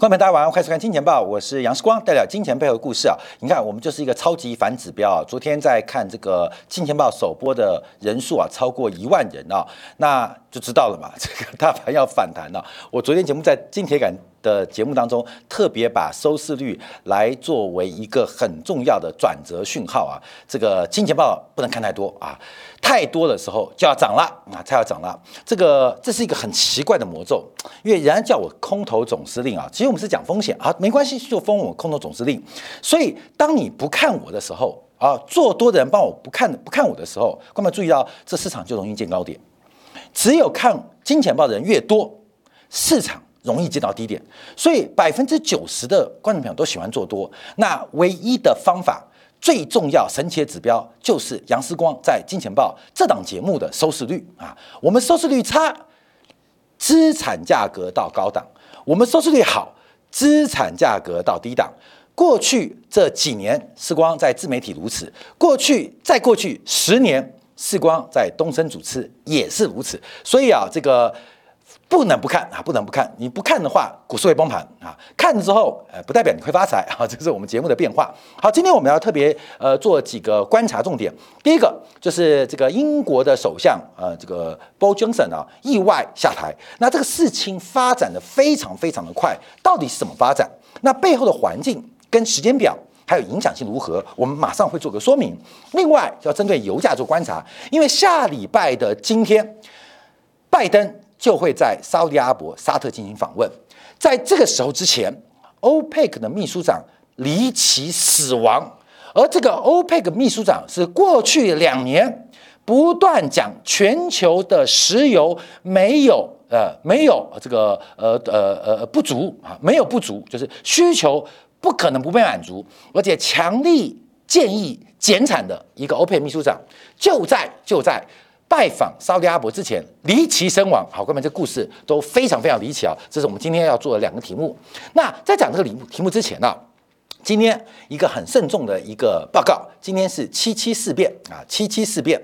观众朋友大家晚上好，欢迎收看《金钱报》，我是杨世光，代表金钱背后的故事啊。你看，我们就是一个超级反指标啊。昨天在看这个《金钱报》首播的人数啊，超过一万人啊，那就知道了嘛。这个大盘要反弹了。我昨天节目在金铁杆的节目当中，特别把收视率来作为一个很重要的转折讯号啊。这个《金钱报》不能看太多啊，太多的时候就要涨了啊，它要涨了。这个这是一个很奇怪的魔咒，因为人家叫我空头总司令啊，其实我们是讲风险啊，没关系，就封我空头总司令。所以当你不看我的时候啊，做多的人帮我不看不看我的时候，观众注意到这市场就容易见高点。只有看金钱报的人越多，市场容易见到低点。所以百分之九十的观众朋友都喜欢做多。那唯一的方法，最重要神奇的指标，就是杨思光在金钱报这档节目的收视率啊。我们收视率差，资产价格到高档；我们收视率好，资产价格到低档。过去这几年，时光在自媒体如此；过去再过去十年。视光在东升主持也是如此，所以啊，这个不能不看啊，不能不看。你不看的话，股市会崩盘啊。看了之后，呃，不代表你会发财啊。这是我们节目的变化。好，今天我们要特别呃做几个观察重点。第一个就是这个英国的首相呃这个 b o j o n s o n 啊意外下台，那这个事情发展的非常非常的快，到底是怎么发展？那背后的环境跟时间表。还有影响性如何？我们马上会做个说明。另外，要针对油价做观察，因为下礼拜的今天，拜登就会在沙特阿拉伯沙特进行访问。在这个时候之前，欧佩克的秘书长离奇死亡，而这个欧佩克秘书长是过去两年不断讲全球的石油没有呃没有这个呃呃呃不足啊，没有不足，就是需求。不可能不被满足，而且强力建议减产的一个欧佩秘书长，就在就在拜访沙特阿伯之前离奇身亡。好，哥们，这故事都非常非常离奇啊！这是我们今天要做的两个题目。那在讲这个题目题目之前呢，今天一个很慎重的一个报告。今天是七七事变啊，七七事变。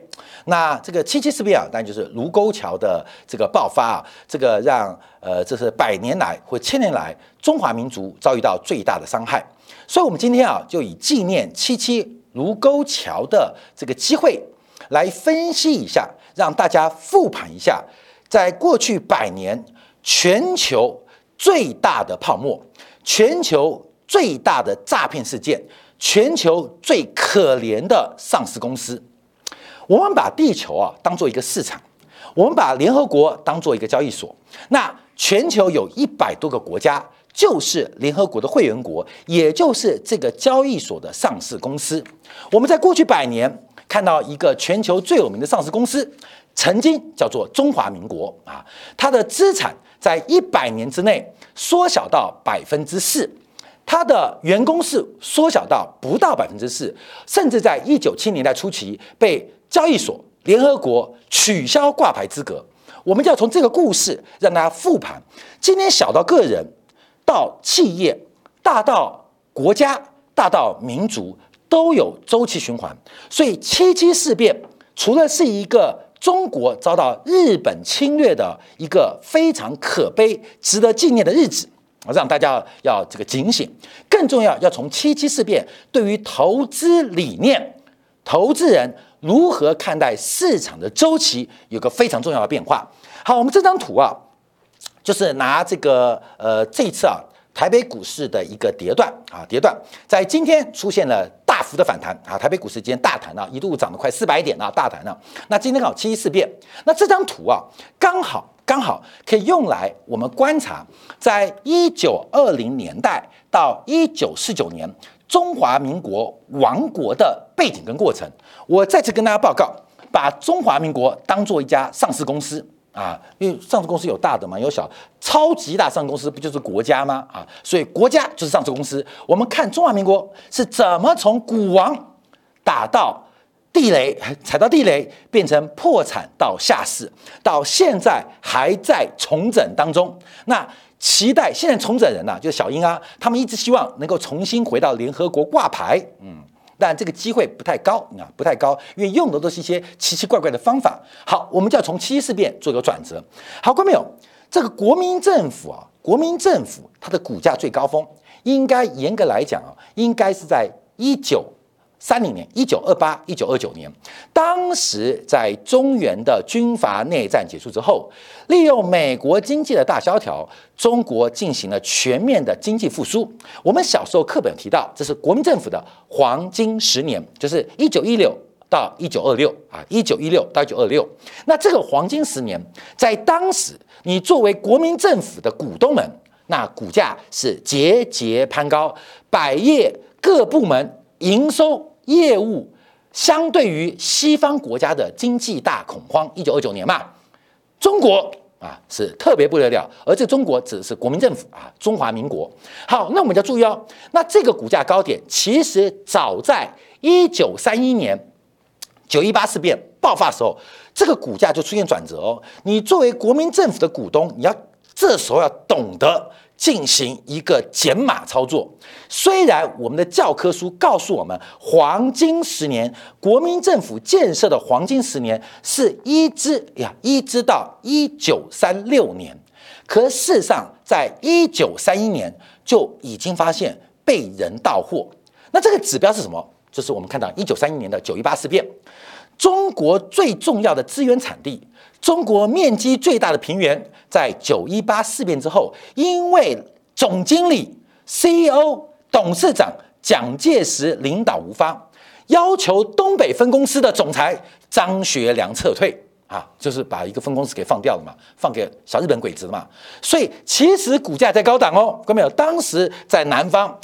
那这个七七事变啊，当然就是卢沟桥的这个爆发啊，这个让呃，这是百年来或千年来中华民族遭遇到最大的伤害。所以，我们今天啊，就以纪念七七卢沟桥的这个机会，来分析一下，让大家复盘一下，在过去百年全球最大的泡沫，全球最大的诈骗事件，全球最可怜的上市公司。我们把地球啊当做一个市场，我们把联合国当做一个交易所。那全球有一百多个国家，就是联合国的会员国，也就是这个交易所的上市公司。我们在过去百年看到一个全球最有名的上市公司，曾经叫做中华民国啊，它的资产在一百年之内缩小到百分之四，它的员工数缩小到不到百分之四，甚至在一九七年代初期被。交易所、联合国取消挂牌资格，我们就要从这个故事让大家复盘。今天小到个人，到企业，大到国家，大到民族，都有周期循环。所以七七事变除了是一个中国遭到日本侵略的一个非常可悲、值得纪念的日子，让大家要这个警醒。更重要，要从七七事变对于投资理念、投资人。如何看待市场的周期？有个非常重要的变化。好，我们这张图啊，就是拿这个呃，这次啊，台北股市的一个跌段啊，跌段在今天出现了大幅的反弹啊，台北股市今天大弹啊，一度涨了快四百点啊，大弹了。那今天刚好七一事变，那这张图啊，刚好刚好可以用来我们观察，在一九二零年代到一九四九年。中华民国亡国的背景跟过程，我再次跟大家报告，把中华民国当做一家上市公司啊，因为上市公司有大的嘛，有小，超级大上市公司不就是国家吗？啊，所以国家就是上市公司。我们看中华民国是怎么从股王打到地雷，踩到地雷变成破产到下市，到现在还在重整当中。那。期待现在重整人呐，就是小英啊，他们一直希望能够重新回到联合国挂牌，嗯，但这个机会不太高啊，不太高，因为用的都是一些奇奇怪怪的方法。好，我们就要从七七事变做一个转折。好，观众朋友，这个国民政府啊，国民政府它的股价最高峰，应该严格来讲啊，应该是在一九三零年、一九二八、一九二九年。当时在中原的军阀内战结束之后，利用美国经济的大萧条，中国进行了全面的经济复苏。我们小时候课本提到，这是国民政府的黄金十年，就是一九一六。到一九二六啊，一九一六到一九二六，那这个黄金十年，在当时，你作为国民政府的股东们，那股价是节节攀高，百业各部门营收业务，相对于西方国家的经济大恐慌，一九二九年嘛，中国啊是特别不得了，而这中国指的是国民政府啊，中华民国。好，那我们要注意哦，那这个股价高点，其实早在一九三一年。九一八事变爆发的时候，这个股价就出现转折哦。你作为国民政府的股东，你要这时候要懂得进行一个减码操作。虽然我们的教科书告诉我们，黄金十年，国民政府建设的黄金十年是一直呀，一直到一九三六年，可事实上，在一九三一年就已经发现被人盗货。那这个指标是什么？就是我们看到一九三一年的九一八事变，中国最重要的资源产地，中国面积最大的平原，在九一八事变之后，因为总经理、CEO、董事长蒋介石领导无方，要求东北分公司的总裁张学良撤退啊，就是把一个分公司给放掉了嘛，放给小日本鬼子嘛。所以其实股价在高档哦，看到没有？当时在南方。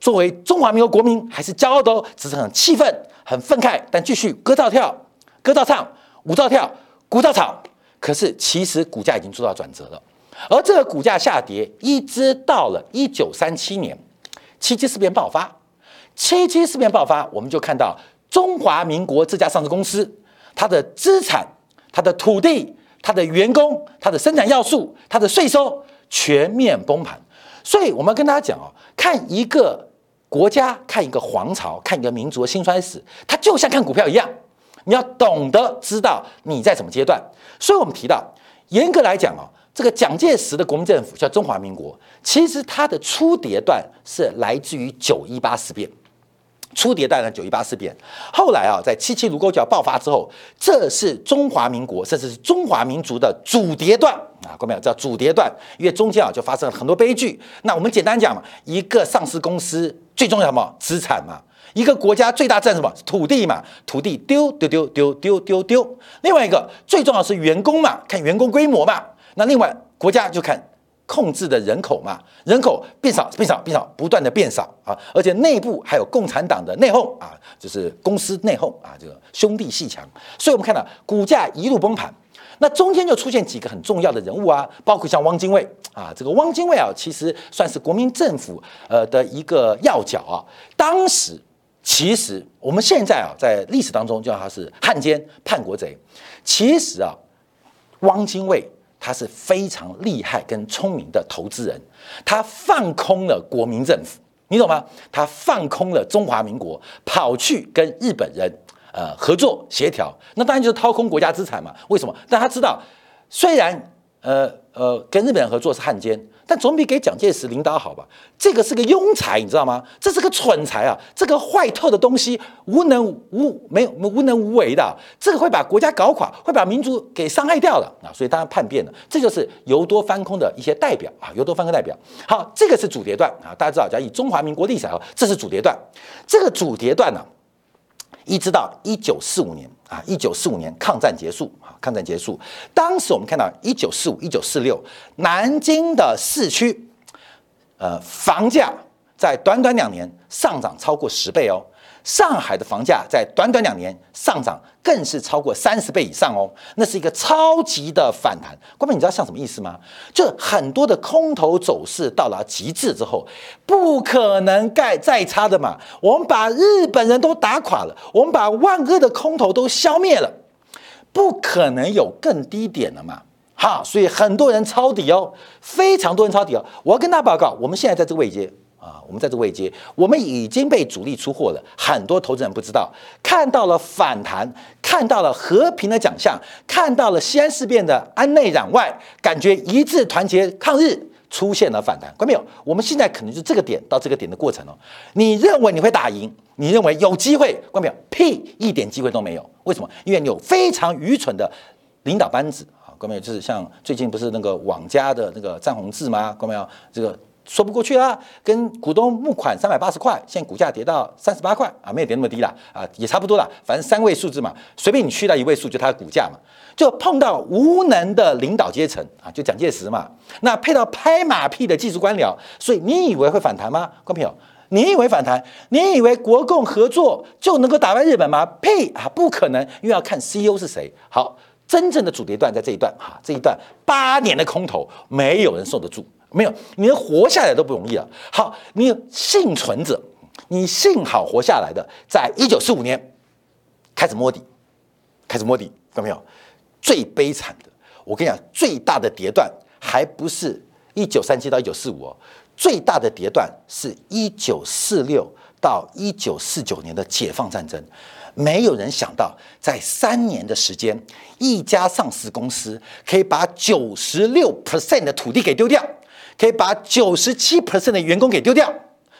作为中华民国国民，还是骄傲的哦，只是很气愤、很愤慨，但继续歌照跳、歌照唱、舞照跳、股票炒。可是其实股价已经做到转折了，而这个股价下跌，一直到了一九三七年七七事变爆发。七七事变爆发，我们就看到中华民国这家上市公司，它的资产、它的土地、它的员工、它的生产要素、它的税收全面崩盘。所以我们跟大家讲哦，看一个。国家看一个皇朝，看一个民族的兴衰史，它就像看股票一样，你要懂得知道你在什么阶段。所以我们提到，严格来讲啊，这个蒋介石的国民政府叫中华民国，其实它的初迭段是来自于九一八事变。初迭代的九一八事变，后来啊，在七七卢沟桥爆发之后，这是中华民国甚至是中华民族的主迭段啊，各位叫主迭段，因为中间啊就发生了很多悲剧。那我们简单讲嘛，一个上市公司最重要什么资产嘛，一个国家最大占什么土地嘛，土地丢丢丢丢丢丢丢。另外一个最重要是员工嘛，看员工规模嘛。那另外国家就看。控制的人口嘛，人口变少变少变少，不断的变少啊，而且内部还有共产党的内讧啊，就是公司内讧啊，这个兄弟戏强，所以我们看到股价一路崩盘，那中间就出现几个很重要的人物啊，包括像汪精卫啊，这个汪精卫啊，其实算是国民政府呃的一个要角啊，当时其实我们现在啊，在历史当中叫他是汉奸叛国贼，其实啊，汪精卫。他是非常厉害跟聪明的投资人，他放空了国民政府，你懂吗？他放空了中华民国，跑去跟日本人呃合作协调，那当然就是掏空国家资产嘛。为什么？但他知道，虽然呃呃跟日本人合作是汉奸。但总比给蒋介石领导好吧？这个是个庸才，你知道吗？这是个蠢才啊！这个坏透的东西，无能无没有无能无为的，这个会把国家搞垮，会把民族给伤害掉了啊！所以当然叛变了。这就是由多翻空的一些代表啊，由多翻空代表。好，这个是主叠段啊，大家知道，讲以中华民国历史啊，这是主叠段。这个主叠段呢，一直到一九四五年啊，一九四五年抗战结束啊。抗战结束，当时我们看到一九四五、一九四六，南京的市区，呃，房价在短短两年上涨超过十倍哦。上海的房价在短短两年上涨更是超过三十倍以上哦，那是一个超级的反弹。关明，你知道像什么意思吗？就很多的空头走势到了极致之后，不可能盖再差的嘛。我们把日本人都打垮了，我们把万恶的空头都消灭了。不可能有更低点了嘛？哈，所以很多人抄底哦，非常多人抄底哦。我要跟大家报告，我们现在在这个位阶啊，我们在这个位阶，我们已经被主力出货了。很多投资人不知道，看到了反弹，看到了和平的奖项，看到了西安事变的安内攘外，感觉一致团结抗日，出现了反弹，看没有？我们现在可能就这个点到这个点的过程哦。你认为你会打赢？你认为有机会？看没有？屁，一点机会都没有。为什么？因为你有非常愚蠢的领导班子啊，看到没有？就是像最近不是那个网家的那个张宏志吗？关没有？这个。说不过去啦，跟股东募款三百八十块，现在股价跌到三十八块啊，没有跌那么低了啊，也差不多了，反正三位数字嘛，随便你去到一位数就它的股价嘛，就碰到无能的领导阶层啊，就蒋介石嘛，那配到拍马屁的技术官僚，所以你以为会反弹吗？观众朋友，你以为反弹？你以为国共合作就能够打败日本吗？呸啊，不可能，因为要看 CEO 是谁。好，真正的主跌段在这一段哈，这一段八年的空头，没有人受得住。没有，你连活下来都不容易了。好，你幸存者，你幸好活下来的，在一九四五年开始摸底，开始摸底，看到没有？最悲惨的，我跟你讲，最大的跌段还不是一九三七到一九四五哦，最大的跌段是一九四六到一九四九年的解放战争。没有人想到，在三年的时间，一家上市公司可以把九十六 percent 的土地给丢掉。可以把九十七 percent 的员工给丢掉，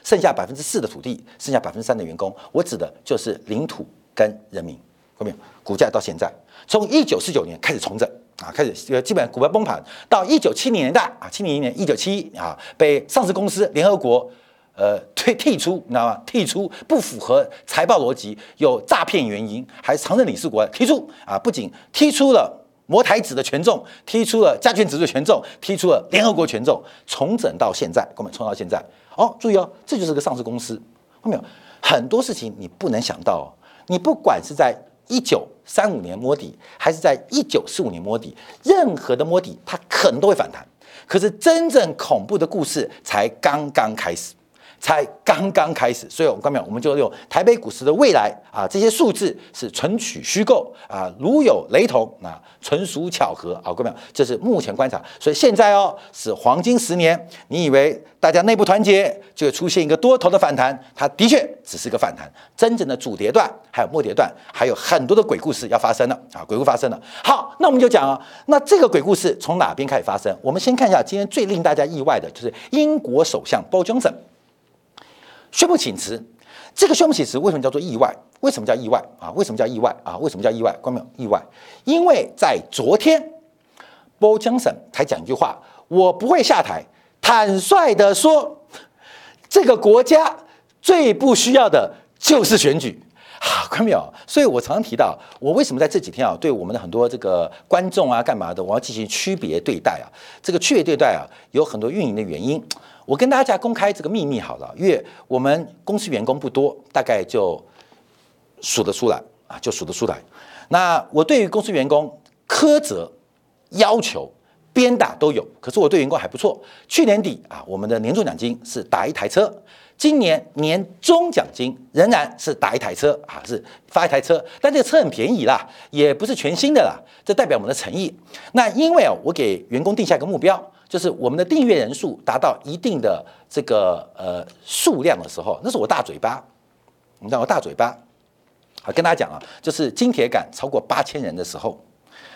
剩下百分之四的土地，剩下百分之三的员工。我指的就是领土跟人民。后面股价到现在，从一九四九年开始重整啊，开始呃基本股票崩盘，到一九七零年代啊，七零年一九七一啊被上市公司联合国呃退剔出，你知道吗？剔出不符合财报逻辑，有诈骗原因，还常任理事国提出啊，不仅踢出了。摩台子的权重踢出了加权指数权重，踢出了联合国权重，重整到现在，我们冲到现在哦，注意哦，这就是个上市公司，看到没有？很多事情你不能想到哦，你不管是在一九三五年摸底，还是在一九四五年摸底，任何的摸底它可能都会反弹，可是真正恐怖的故事才刚刚开始。才刚刚开始，所以我们刚讲，我们就用台北股市的未来啊，这些数字是纯取虚构啊，如有雷同啊，纯属巧合啊，各位，这是目前观察。所以现在哦，是黄金十年，你以为大家内部团结就会出现一个多头的反弹？它的确只是个反弹，真正的主跌段还有末跌段，还有很多的鬼故事要发生了啊，鬼故发生了。好，那我们就讲啊，那这个鬼故事从哪边开始发生？我们先看一下今天最令大家意外的就是英国首相鲍江森。宣布请辞，这个宣布请辞为什么叫做意外？为什么叫意外啊？为什么叫意外啊？为什么叫意外？关没意外？因为在昨天，波江省才讲一句话：我不会下台。坦率的说，这个国家最不需要的就是选举。啊，关没有？所以我常常提到，我为什么在这几天啊，对我们的很多这个观众啊，干嘛的，我要进行区别对待啊？这个区别对待啊，有很多运营的原因。我跟大家公开这个秘密好了，因为我们公司员工不多，大概就数得出来啊，就数得出来。那我对于公司员工苛责、要求、鞭打都有，可是我对员工还不错。去年底啊，我们的年终奖金是打一台车，今年年终奖金仍然是打一台车啊，是发一台车，但这个车很便宜啦，也不是全新的啦，这代表我们的诚意。那因为啊，我给员工定下一个目标。就是我们的订阅人数达到一定的这个呃数量的时候，那是我大嘴巴，你知道我大嘴巴，好跟大家讲啊，就是金铁杆超过八千人的时候，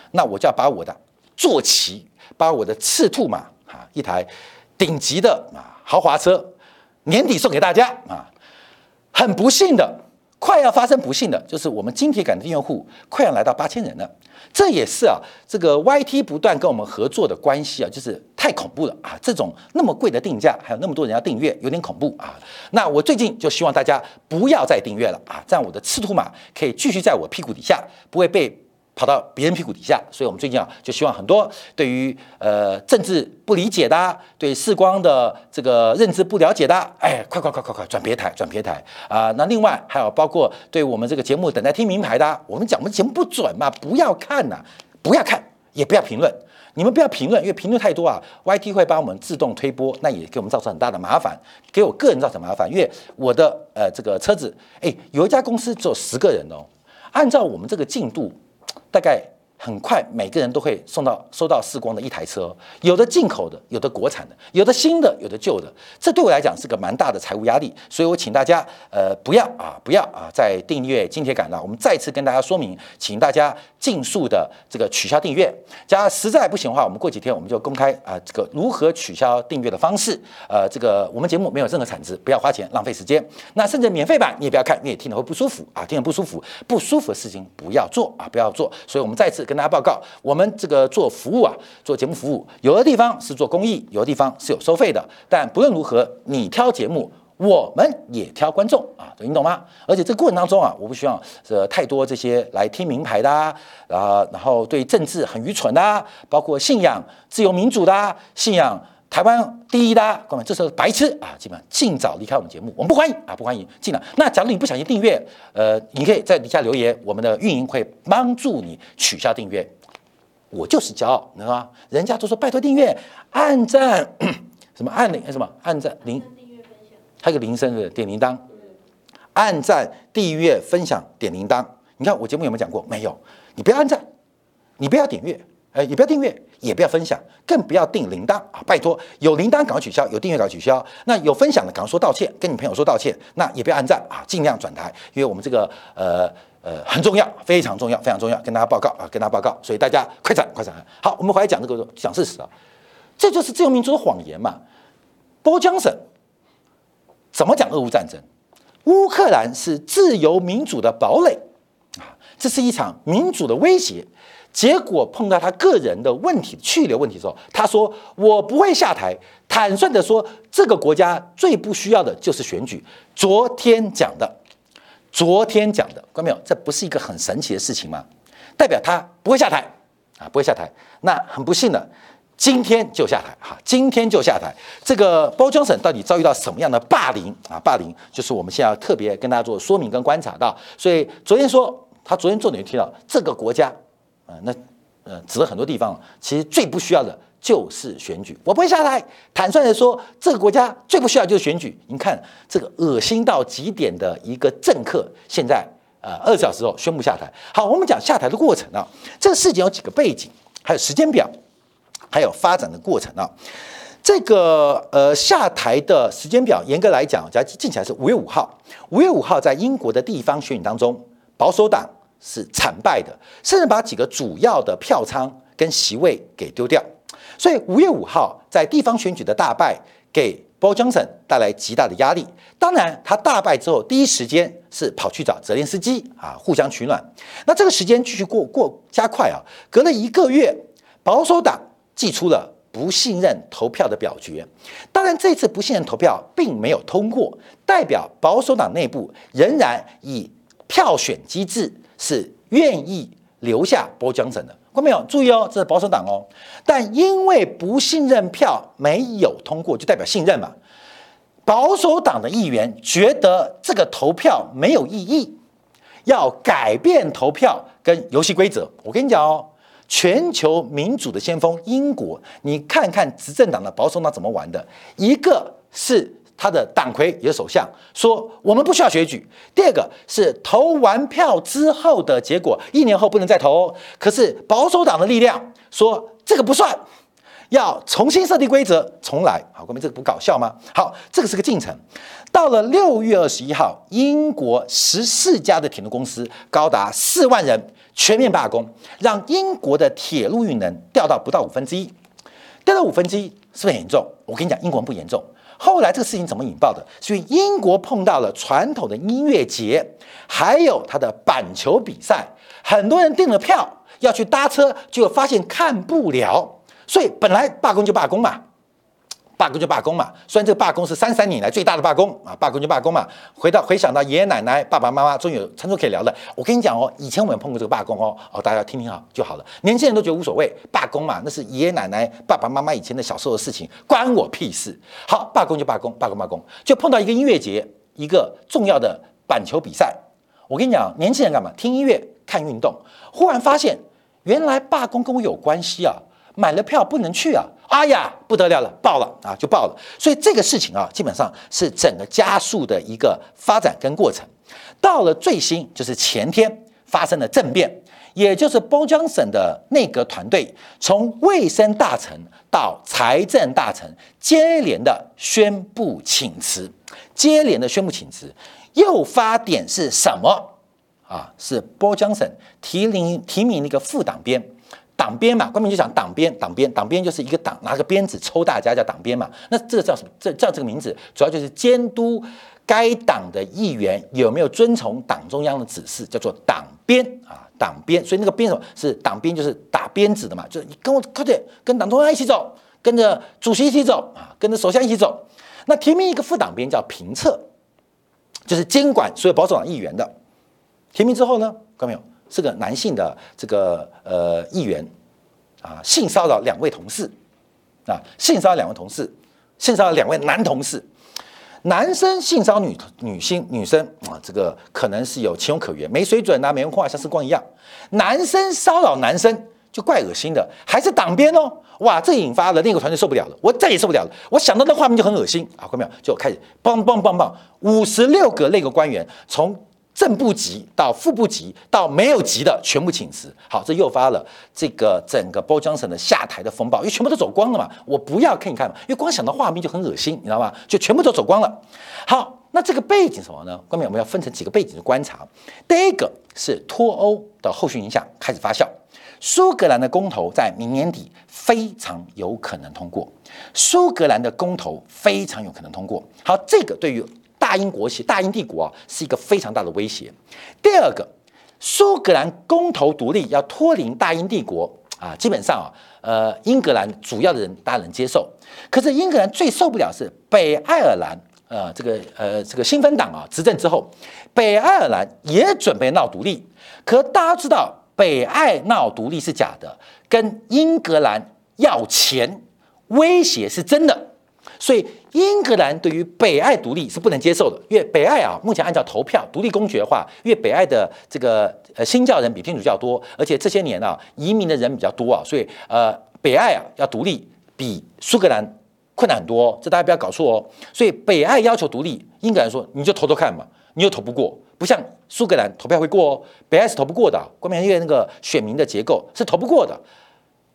那我就要把我的坐骑，把我的赤兔马啊，一台顶级的啊豪华车，年底送给大家啊。很不幸的，快要发生不幸的，就是我们金铁杆的订阅户快要来到八千人了。这也是啊，这个 YT 不断跟我们合作的关系啊，就是太恐怖了啊！这种那么贵的定价，还有那么多人要订阅，有点恐怖啊。那我最近就希望大家不要再订阅了啊，这样我的赤兔马可以继续在我屁股底下，不会被。跑到别人屁股底下，所以我们最近啊，就希望很多对于呃政治不理解的，对视光的这个认知不了解的，哎，快快快快快转别台，转别台啊！那另外还有包括对我们这个节目等待听名牌的，我们讲我们节目不准嘛，不要看呐，不要看，也不要评论，你们不要评论，因为评论太多啊，YT 会帮我们自动推播，那也给我们造成很大的麻烦，给我个人造成麻烦，因为我的呃这个车子，哎，有一家公司只有十个人哦，按照我们这个进度。大概很快每个人都会送到收到视光的一台车，有的进口的，有的国产的，有的新的，有的旧的。这对我来讲是个蛮大的财务压力，所以我请大家呃不要啊不要啊再订阅金铁杆了。我们再次跟大家说明，请大家尽速的这个取消订阅。假实在不行的话，我们过几天我们就公开啊这个如何取消订阅的方式。呃，这个我们节目没有任何产值，不要花钱浪费时间。那甚至免费版你也不要看，你也听得会不舒服啊，听得不舒服，不舒服的事情不要做啊，不要做。所以我们再次。跟大家报告，我们这个做服务啊，做节目服务，有的地方是做公益，有的地方是有收费的。但不论如何，你挑节目，我们也挑观众啊，你懂吗？而且这个过程当中啊，我不希望呃太多这些来听名牌的啊，然后对政治很愚蠢的，包括信仰自由民主的，信仰。台湾第一的，各位，这时候白痴啊，基本上尽早离开我们节目，我们不欢迎啊，不欢迎进来。那假如你不小心订阅，呃，你可以在底下留言，我们的运营会帮助你取消订阅。我就是骄傲，你知道吗？人家都说拜托订阅、按赞，什么按铃什么按赞铃，还有个铃声是点铃铛，按赞、订阅、分享、点铃铛。你看我节目有没有讲过？没有。你不要按赞，你不要点阅。哎，也不要订阅，也不要分享，更不要订铃铛啊！拜托，有铃铛赶快取消，有订阅赶快取消。那有分享的赶快说道歉，跟你朋友说道歉。那也不要按赞啊，尽量转台，因为我们这个呃呃很重要，非常重要，非常重要，跟大家报告啊，跟大家报告。所以大家快转快转。好，我们回来讲这个讲事实啊，这就是自由民主的谎言嘛。波江省怎么讲俄乌战争？乌克兰是自由民主的堡垒啊，这是一场民主的威胁。结果碰到他个人的问题、去留问题的时候，他说：“我不会下台。”坦率的说，这个国家最不需要的就是选举。昨天讲的，昨天讲的，看到没有？这不是一个很神奇的事情吗？代表他不会下台啊，不会下台。那很不幸的，今天就下台哈，今天就下台。这个包江省到底遭遇到什么样的霸凌啊？霸凌就是我们现在要特别跟大家做说明跟观察到。所以昨天说，他昨天重点提到这个国家。啊，那呃，指了很多地方，其实最不需要的就是选举。我不会下台，坦率的说，这个国家最不需要就是选举。你看这个恶心到极点的一个政客，现在呃二十小时后宣布下台。好，我们讲下台的过程啊，这个事情有几个背景，还有时间表，还有发展的过程啊。这个呃下台的时间表，严格来讲，假如记起来是五月五号。五月五号在英国的地方选举当中，保守党。是惨败的，甚至把几个主要的票仓跟席位给丢掉。所以五月五号在地方选举的大败，给 Boris Johnson 带来极大的压力。当然，他大败之后，第一时间是跑去找泽连斯基啊，互相取暖。那这个时间继续过过加快啊，隔了一个月，保守党寄出了不信任投票的表决。当然，这次不信任投票并没有通过，代表保守党内部仍然以票选机制。是愿意留下波江省的，看到没有？注意哦，这是保守党哦。但因为不信任票没有通过，就代表信任嘛。保守党的议员觉得这个投票没有意义，要改变投票跟游戏规则。我跟你讲哦，全球民主的先锋英国，你看看执政党的保守党怎么玩的，一个是。他的党魁也是首相说，我们不需要选举。第二个是投完票之后的结果，一年后不能再投。可是保守党的力量说这个不算，要重新设定规则，重来。好，各位这个不搞笑吗？好，这个是个进程。到了六月二十一号，英国十四家的铁路公司高达四万人全面罢工，让英国的铁路运能掉到不到五分之一，掉到五分之一是不是很严重？我跟你讲，英国人不严重。后来这个事情怎么引爆的？所以英国碰到了传统的音乐节，还有他的板球比赛，很多人订了票要去搭车，结果发现看不了，所以本来罢工就罢工嘛。罢工就罢工嘛，虽然这个罢工是三三年来最大的罢工啊，罢工就罢工嘛。回到回想到爷爷奶奶、爸爸妈妈，终于有餐桌可以聊了。我跟你讲哦，以前我们碰过这个罢工哦，哦，大家听听好就好了。年轻人都觉得无所谓，罢工嘛，那是爷爷奶奶、爸爸妈妈以前的小时候的事情，关我屁事。好，罢工就罢工，罢工罢工，就碰到一个音乐节，一个重要的板球比赛。我跟你讲，年轻人干嘛？听音乐、看运动。忽然发现，原来罢工跟我有关系啊。买了票不能去啊！哎呀，不得了了，爆了啊，就爆了。所以这个事情啊，基本上是整个加速的一个发展跟过程。到了最新，就是前天发生的政变，也就是包江省的内阁团队，从卫生大臣到财政大臣，接连的宣布请辞，接连的宣布请辞。诱发点是什么啊？是包江省提名提名那个副党编。党鞭嘛，官名就讲党鞭，党鞭，党鞭就是一个党拿个鞭子抽大家叫党鞭嘛。那这个叫什么？这叫这个名字，主要就是监督该党的议员有没有遵从党中央的指示，叫做党鞭啊，党鞭。所以那个鞭什么？是党鞭，就是打鞭子的嘛，就是你跟我快点跟党中央一起走，跟着主席一起走啊，跟着首相一起走。那提名一个副党鞭叫评测，就是监管所有保守党议员的。提名之后呢，看到没有？是个男性的这个呃议员啊，性骚扰两位同事啊，性骚扰两位同事，性骚扰两位男同事，男生性骚扰女女性女生啊，这个可能是有情有可原，没水准啊，没文化，像时光一样。男生骚扰男生就怪恶心的，还是党鞭哦，哇，这引发了那个团队受不了了，我再也受不了了，我想到那画面就很恶心啊，看到没有？就开始棒棒棒棒，五十六个那个官员从。正部级到副部级到没有级的全部请辞，好，这诱发了这个整个包江省的下台的风暴，因为全部都走光了嘛，我不要看一看嘛，因为光想到画面就很恶心，你知道吗？就全部都走光了。好，那这个背景什么呢？后面我们要分成几个背景的观察。第一个是脱欧的后续影响开始发酵，苏格兰的公投在明年底非常有可能通过，苏格兰的公投非常有可能通过。好，这个对于。大英国协、大英帝国啊，是一个非常大的威胁。第二个，苏格兰公投独立要脱离大英帝国啊，基本上啊，呃，英格兰主要的人大家能接受。可是英格兰最受不了是北爱尔兰，呃，这个呃这个新芬党啊执政之后，北爱尔兰也准备闹独立。可大家知道，北爱闹独立是假的，跟英格兰要钱威胁是真的。所以英格兰对于北爱独立是不能接受的，因为北爱啊，目前按照投票独立公决的话，因为北爱的这个呃新教人比天主教多，而且这些年啊移民的人比较多啊，所以呃北爱啊要独立比苏格兰困难很多，这大家不要搞错哦。所以北爱要求独立，英格兰说你就投投看嘛，你又投不过，不像苏格兰投票会过哦，北爱是投不过的，关键因为那个选民的结构是投不过的，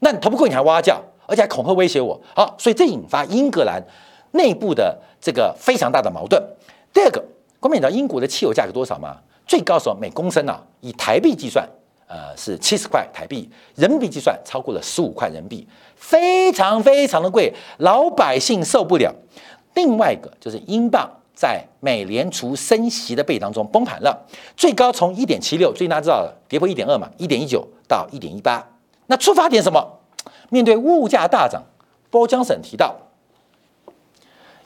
那你投不过你还哇叫？而且还恐吓威胁我，好，所以这引发英格兰内部的这个非常大的矛盾。第二个，各位知道英国的汽油价格多少吗？最高时候每公升啊，以台币计算，呃，是七十块台币，人民币计算超过了十五块人民币，非常非常的贵，老百姓受不了。另外一个就是英镑在美联储升息的背当中崩盘了，最高从一点七六，最近大家知道了，跌破一点二嘛，一点一九到一点一八，那出发点什么？面对物价大涨，波江省提到，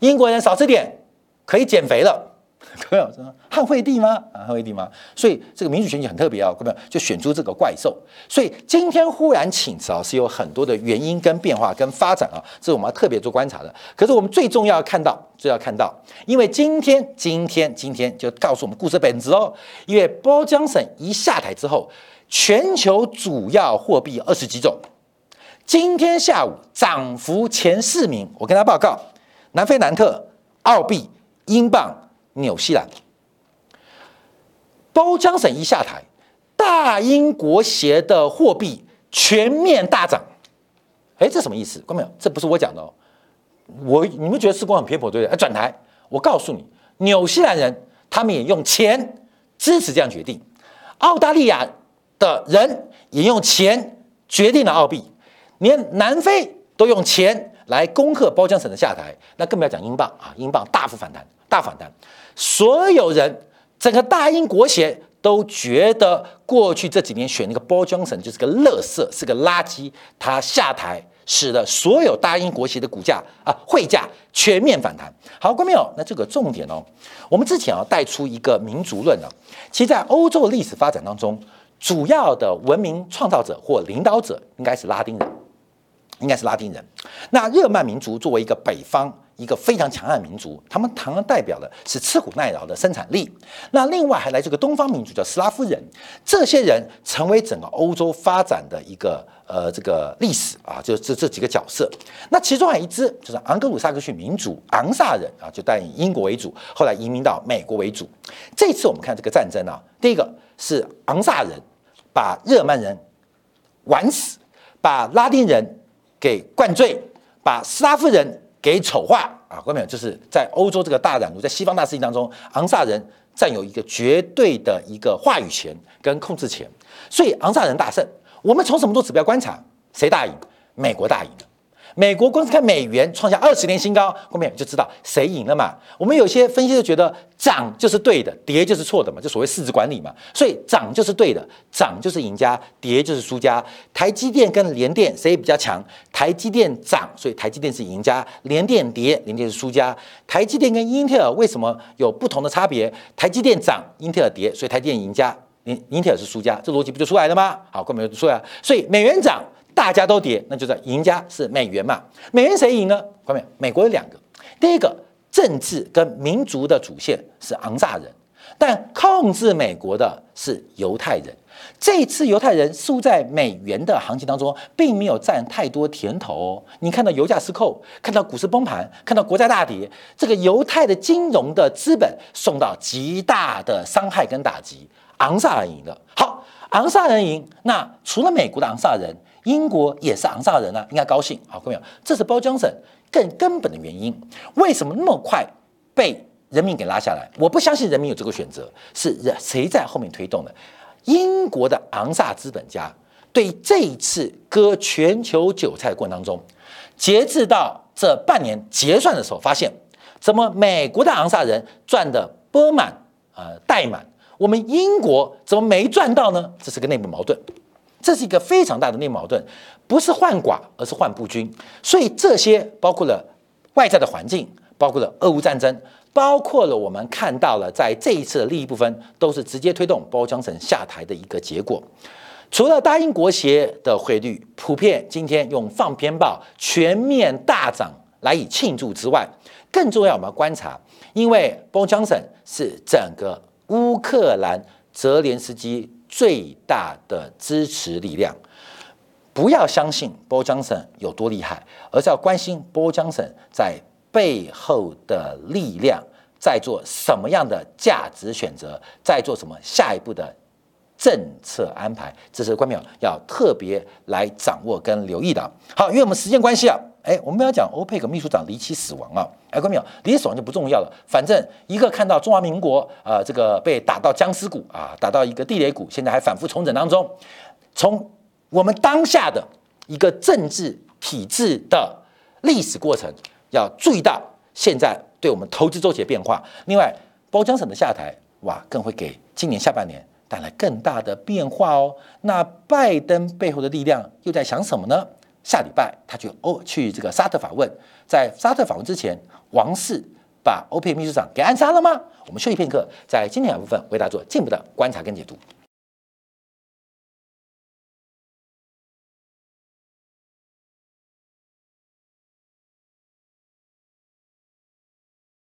英国人少吃点可以减肥了。各位说汉惠帝吗？啊，汉惠帝吗？所以这个民主选举很特别啊，各位就选出这个怪兽。所以今天忽然请辞啊，是有很多的原因跟变化跟发展啊，这是我们要特别做观察的。可是我们最重要看到，最要看到，因为今天今天今天就告诉我们故事本质哦。因为波江省一下台之后，全球主要货币二十几种。今天下午涨幅前四名，我跟他报告：南非兰特、澳币、英镑、纽西兰。包江省一下台，大英国协的货币全面大涨。哎，这什么意思？看没有？这不是我讲的哦。我你们觉得时光很偏颇对不对？哎，转台，我告诉你，纽西兰人他们也用钱支持这样决定，澳大利亚的人也用钱决定了澳币。连南非都用钱来攻克包江省的下台，那更不要讲英镑啊！英镑大幅反弹，大反弹。所有人，整个大英国协都觉得过去这几年选那个包江省就是个垃圾，是个垃圾。他下台，使得所有大英国协的股价啊汇价全面反弹。好，观众朋友，那这个重点哦，我们之前啊带出一个民族论啊，其实在欧洲历史发展当中，主要的文明创造者或领导者应该是拉丁人。应该是拉丁人。那日耳曼民族作为一个北方一个非常强悍民族，他们常常代表的是吃苦耐劳的生产力。那另外还来这个东方民族叫斯拉夫人，这些人成为整个欧洲发展的一个呃这个历史啊，就这这几个角色。那其中还有一支就是昂格鲁萨克逊民族昂萨人啊，就带以英国为主，后来移民到美国为主。这次我们看这个战争啊，第一个是昂萨人把日耳曼人玩死，把拉丁人给灌醉，把斯拉夫人给丑化啊！各位朋友，就是在欧洲这个大染炉，在西方大事情当中，昂萨人占有一个绝对的一个话语权跟控制权，所以昂萨人大胜。我们从什么做指标观察？谁大赢？美国大赢了。美国光是看美元创下二十年新高，后面就知道谁赢了嘛。我们有些分析就觉得涨就是对的，跌就是错的嘛，就所谓市值管理嘛。所以涨就是对的，涨就是赢家，跌就是输家。台积电跟联电谁比较强？台积电涨，所以台积电是赢家；联电跌，联电是输家。台积电跟英特尔为什么有不同的差别？台积电涨，英特尔跌，所以台积电赢家，英英特尔是输家，这逻辑不就出来了吗？好，各位没有出来。所以美元涨。大家都跌，那就是赢家是美元嘛？美元谁赢呢？后面美国有两个，第一个政治跟民族的主线是昂萨人，但控制美国的是犹太人。这次犹太人似乎在美元的行情当中并没有占太多甜头哦。你看到油价失控，看到股市崩盘，看到国债大跌，这个犹太的金融的资本受到极大的伤害跟打击，昂萨人赢了。好，昂萨人赢，那除了美国的昂萨人。英国也是昂萨人啊，应该高兴。好，各位朋友，这是包江省更根本的原因。为什么那么快被人民给拉下来？我不相信人民有这个选择，是谁在后面推动的？英国的昂萨资本家对这一次割全球韭菜的过程当中，截至到这半年结算的时候，发现怎么美国的昂萨人赚的波满呃怠满，我们英国怎么没赚到呢？这是个内部矛盾。这是一个非常大的内矛盾，不是换寡，而是换不均。所以这些包括了外在的环境，包括了俄乌战争，包括了我们看到了在这一次的利益部分，都是直接推动包江省下台的一个结果。除了大英国协的汇率普遍今天用放鞭炮全面大涨来以庆祝之外，更重要我们要观察，因为包江省是整个乌克兰泽连斯基。最大的支持力量，不要相信波江省有多厉害，而是要关心波江省在背后的力量，在做什么样的价值选择，在做什么下一步的政策安排，这是官淼要特别来掌握跟留意的。好，因为我们时间关系啊。哎，我们要讲欧佩克秘书长离奇死亡啊！哎，观众朋友，离奇死亡就不重要了，反正一个看到中华民国啊，这个被打到僵尸股啊，打到一个地雷股，现在还反复重整当中。从我们当下的一个政治体制的历史过程，要注意到现在对我们投资周期的变化。另外，包江省的下台，哇，更会给今年下半年带来更大的变化哦。那拜登背后的力量又在想什么呢？下礼拜他去欧去这个沙特访问，在沙特访问之前，王室把欧佩秘书长给暗杀了吗？我们休息片刻，在今天的部分为大家做进一步的观察跟解读。